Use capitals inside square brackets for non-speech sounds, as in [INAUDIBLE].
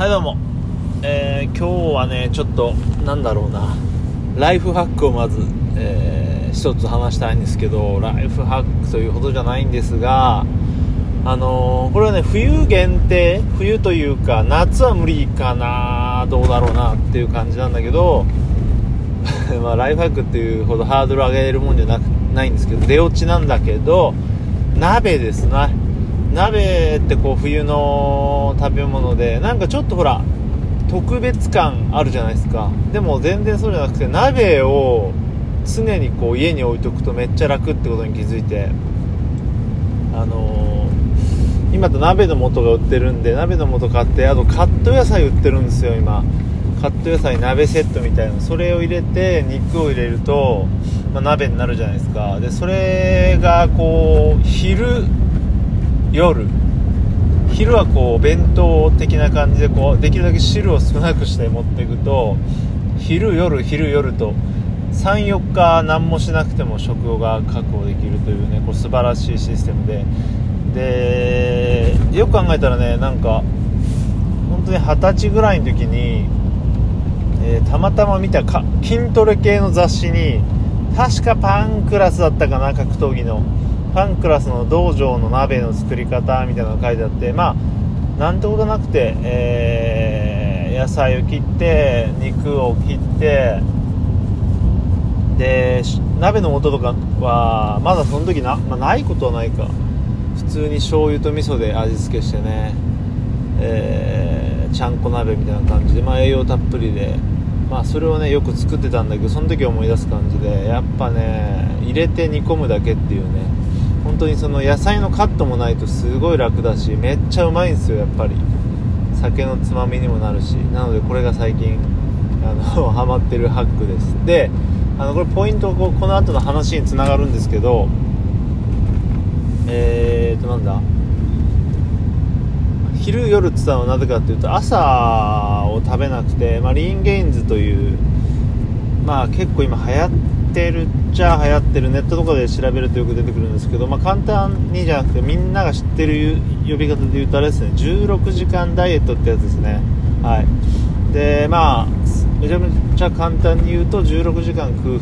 はいどうも、えー、今日はねちょっとなんだろうな。ライフハックをまず、えー、一つ話したいんですけどライフハックというほどじゃないんですがあのー、これはね冬限定冬というか夏は無理かなどうだろうなっていう感じなんだけど [LAUGHS] まあライフハックっていうほどハードル上げるもんじゃなくないんですけど出落ちなんだけど鍋ですな。鍋ってこう冬の食べ物でなんかちょっとほら特別感あるじゃないですか。でも全然そうじゃなくて鍋を常にこう家に置いとくとめっちゃ楽ってことに気づいて。あのー、今と鍋の素が売ってるんで鍋の素買ってあとカット野菜売ってるんですよ今。カット野菜鍋セットみたいなそれを入れて肉を入れると、まあ、鍋になるじゃないですか。でそれがこう昼夜。昼はこう弁当的な感じでこうできるだけ汁を少なくして持っていくと昼夜昼夜と34日何もしなくても食後が確保できるというねこう素晴らしいシステムで。でよく考えたらねなんか本当に二十歳ぐらいの時に、えー、たまたま見たか筋トレ系の雑誌に確かパンクラスだったかな格闘技の。ファンクラスの道場の鍋の作り方みたいなのが書いてあってまあなんてことなくて、えー、野菜を切って肉を切ってで鍋の素とかはまだその時な、まあ、ないことはないか。普通に醤油と味噌で味付けしてね、えー、ちゃんこ鍋みたいな感じで、まあ、栄養たっぷりでまあそれをねよく作ってたんだけどその時思い出す感じでやっぱね入れて煮込むだけっていうね本当にその野菜のカットもないとすごい楽だしめっちゃうまいんですよやっぱり。酒のつまみにもなるし。なのでこれが最近あの [LAUGHS] ハマってるハックです。であのこれポイントこうこの後の話につながるんですけどえーとなんだ。昼夜って言ったのはなぜかっていうと朝を食べなくて、まあ、リーンゲインズというまあ結構今流行ってるっちゃ流行ってるネットとかで調べるとよく出てくるんですけど、まあ、簡単にじゃなくてみんなが知ってる呼び方で言うとあれですね16時間ダイエットってやつですね。はい。でまあめちゃめちゃ簡単に言うと16時間空